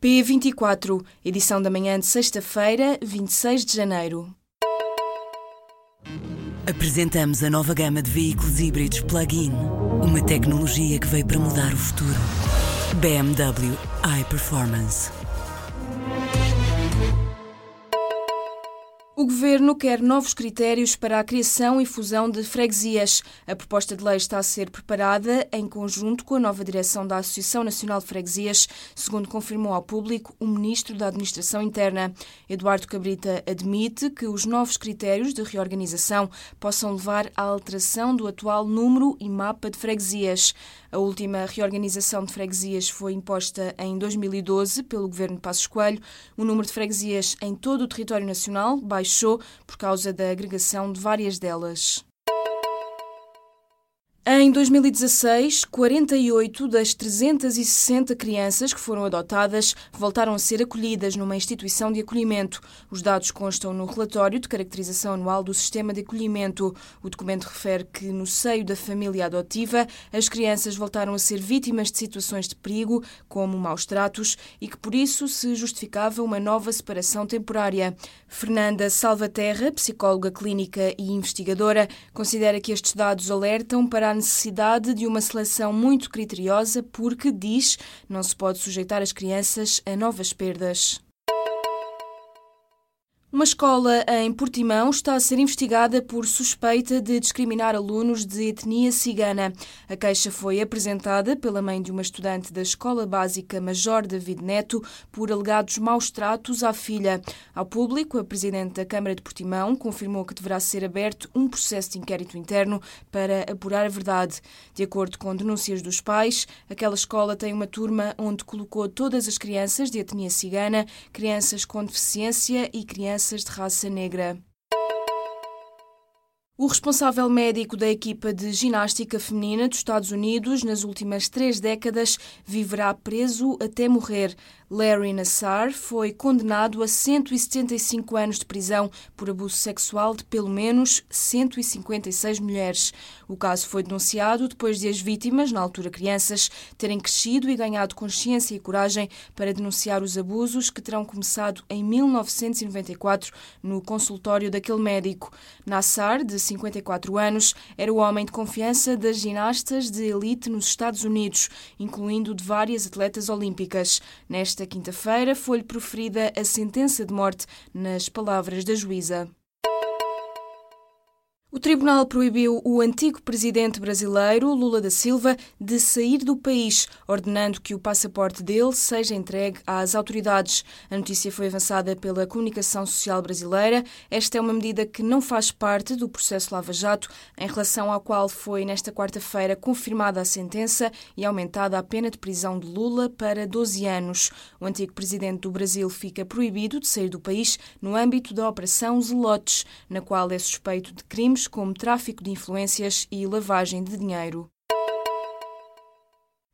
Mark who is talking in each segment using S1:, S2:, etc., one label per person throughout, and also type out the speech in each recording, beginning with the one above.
S1: P24, edição da manhã de sexta-feira, 26 de janeiro.
S2: Apresentamos a nova gama de veículos híbridos plug-in. Uma tecnologia que veio para mudar o futuro. BMW iPerformance.
S1: O Governo quer novos critérios para a criação e fusão de freguesias. A proposta de lei está a ser preparada em conjunto com a nova direção da Associação Nacional de Freguesias, segundo confirmou ao público o Ministro da Administração Interna. Eduardo Cabrita admite que os novos critérios de reorganização possam levar à alteração do atual número e mapa de freguesias. A última reorganização de freguesias foi imposta em 2012 pelo Governo de Passos Coelho. O número de freguesias em todo o território nacional baixou por causa da agregação de várias delas. Em 2016, 48 das 360 crianças que foram adotadas voltaram a ser acolhidas numa instituição de acolhimento. Os dados constam no relatório de caracterização anual do Sistema de Acolhimento. O documento refere que, no seio da família adotiva, as crianças voltaram a ser vítimas de situações de perigo, como maus tratos, e que por isso se justificava uma nova separação temporária. Fernanda Salvaterra, psicóloga clínica e investigadora, considera que estes dados alertam para a necessidade de uma seleção muito criteriosa porque, diz, não se pode sujeitar as crianças a novas perdas. Uma escola em Portimão está a ser investigada por suspeita de discriminar alunos de etnia cigana. A queixa foi apresentada pela mãe de uma estudante da Escola Básica Major David Neto por alegados maus tratos à filha. Ao público, a presidente da Câmara de Portimão confirmou que deverá ser aberto um processo de inquérito interno para apurar a verdade. De acordo com denúncias dos pais, aquela escola tem uma turma onde colocou todas as crianças de etnia cigana, crianças com deficiência e crianças crianças de raça negra. O responsável médico da equipa de ginástica feminina dos Estados Unidos nas últimas três décadas viverá preso até morrer. Larry Nassar foi condenado a 175 anos de prisão por abuso sexual de pelo menos 156 mulheres. O caso foi denunciado depois de as vítimas, na altura crianças, terem crescido e ganhado consciência e coragem para denunciar os abusos que terão começado em 1994 no consultório daquele médico. Nassar, de 54 anos, era o homem de confiança das ginastas de elite nos Estados Unidos, incluindo de várias atletas olímpicas. Nesta quinta-feira foi-lhe proferida a sentença de morte, nas palavras da juíza. O tribunal proibiu o antigo presidente brasileiro, Lula da Silva, de sair do país, ordenando que o passaporte dele seja entregue às autoridades. A notícia foi avançada pela Comunicação Social Brasileira. Esta é uma medida que não faz parte do processo Lava Jato, em relação ao qual foi, nesta quarta-feira, confirmada a sentença e aumentada a pena de prisão de Lula para 12 anos. O antigo presidente do Brasil fica proibido de sair do país no âmbito da Operação Zelotes, na qual é suspeito de crimes crimes como tráfico de influências e lavagem de dinheiro.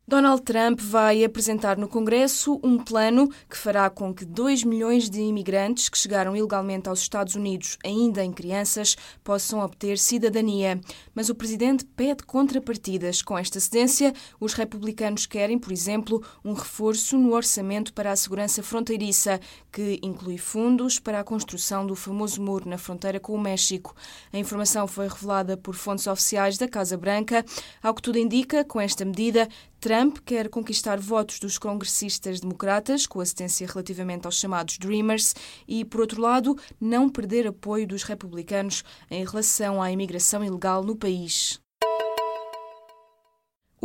S1: Donald Trump vai apresentar no Congresso um plano que fará com que 2 milhões de imigrantes que chegaram ilegalmente aos Estados Unidos, ainda em crianças, possam obter cidadania. Mas o presidente pede contrapartidas. Com esta cedência, os republicanos querem, por exemplo, um reforço no orçamento para a segurança fronteiriça, que inclui fundos para a construção do famoso muro na fronteira com o México. A informação foi revelada por fontes oficiais da Casa Branca. Ao que tudo indica, com esta medida, Trump quer conquistar votos dos congressistas democratas, com assistência relativamente aos chamados Dreamers, e, por outro lado, não perder apoio dos republicanos em relação à imigração ilegal no país.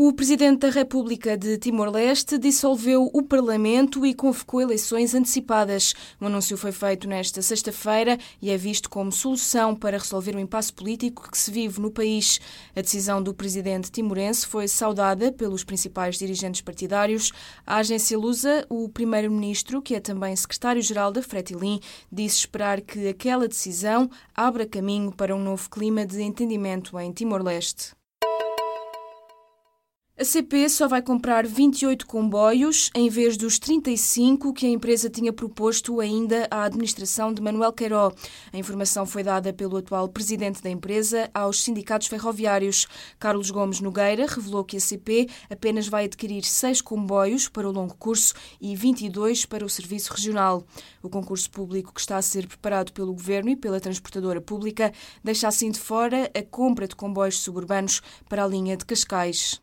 S1: O presidente da República de Timor-Leste dissolveu o Parlamento e convocou eleições antecipadas. O anúncio foi feito nesta sexta-feira e é visto como solução para resolver o impasse político que se vive no país. A decisão do presidente timorense foi saudada pelos principais dirigentes partidários. A agência Lusa, o primeiro-ministro, que é também secretário-geral da Fretilin, disse esperar que aquela decisão abra caminho para um novo clima de entendimento em Timor-Leste. A CP só vai comprar 28 comboios em vez dos 35 que a empresa tinha proposto ainda à administração de Manuel Queiró. A informação foi dada pelo atual presidente da empresa aos sindicatos ferroviários. Carlos Gomes Nogueira revelou que a CP apenas vai adquirir seis comboios para o longo curso e 22 para o serviço regional. O concurso público que está a ser preparado pelo governo e pela transportadora pública deixa assim de fora a compra de comboios suburbanos para a linha de Cascais.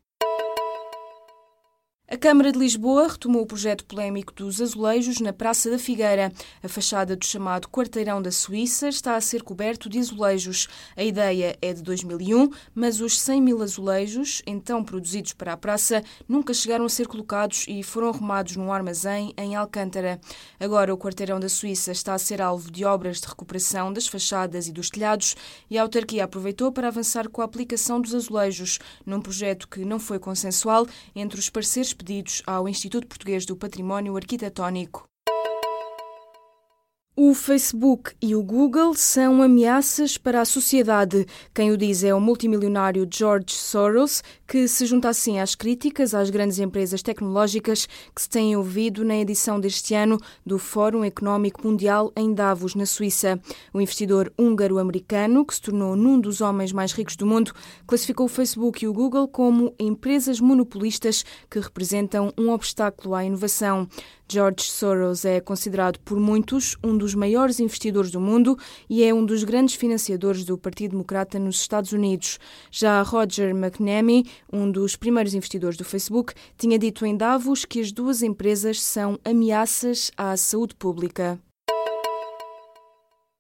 S1: A Câmara de Lisboa retomou o projeto polémico dos azulejos na Praça da Figueira. A fachada do chamado Quarteirão da Suíça está a ser coberto de azulejos. A ideia é de 2001, mas os 100 mil azulejos, então produzidos para a praça, nunca chegaram a ser colocados e foram arrumados num armazém em Alcântara. Agora, o Quarteirão da Suíça está a ser alvo de obras de recuperação das fachadas e dos telhados e a autarquia aproveitou para avançar com a aplicação dos azulejos, num projeto que não foi consensual entre os parceiros pedidos ao Instituto Português do Património Arquitetónico. O Facebook e o Google são ameaças para a sociedade. Quem o diz é o multimilionário George Soros, que se junta assim às críticas às grandes empresas tecnológicas que se têm ouvido na edição deste ano do Fórum Económico Mundial em Davos, na Suíça. O investidor húngaro-americano, que se tornou num dos homens mais ricos do mundo, classificou o Facebook e o Google como empresas monopolistas que representam um obstáculo à inovação. George Soros é considerado por muitos um dos maiores investidores do mundo e é um dos grandes financiadores do Partido Democrata nos Estados Unidos. Já Roger McNamee, um dos primeiros investidores do Facebook, tinha dito em Davos que as duas empresas são ameaças à saúde pública.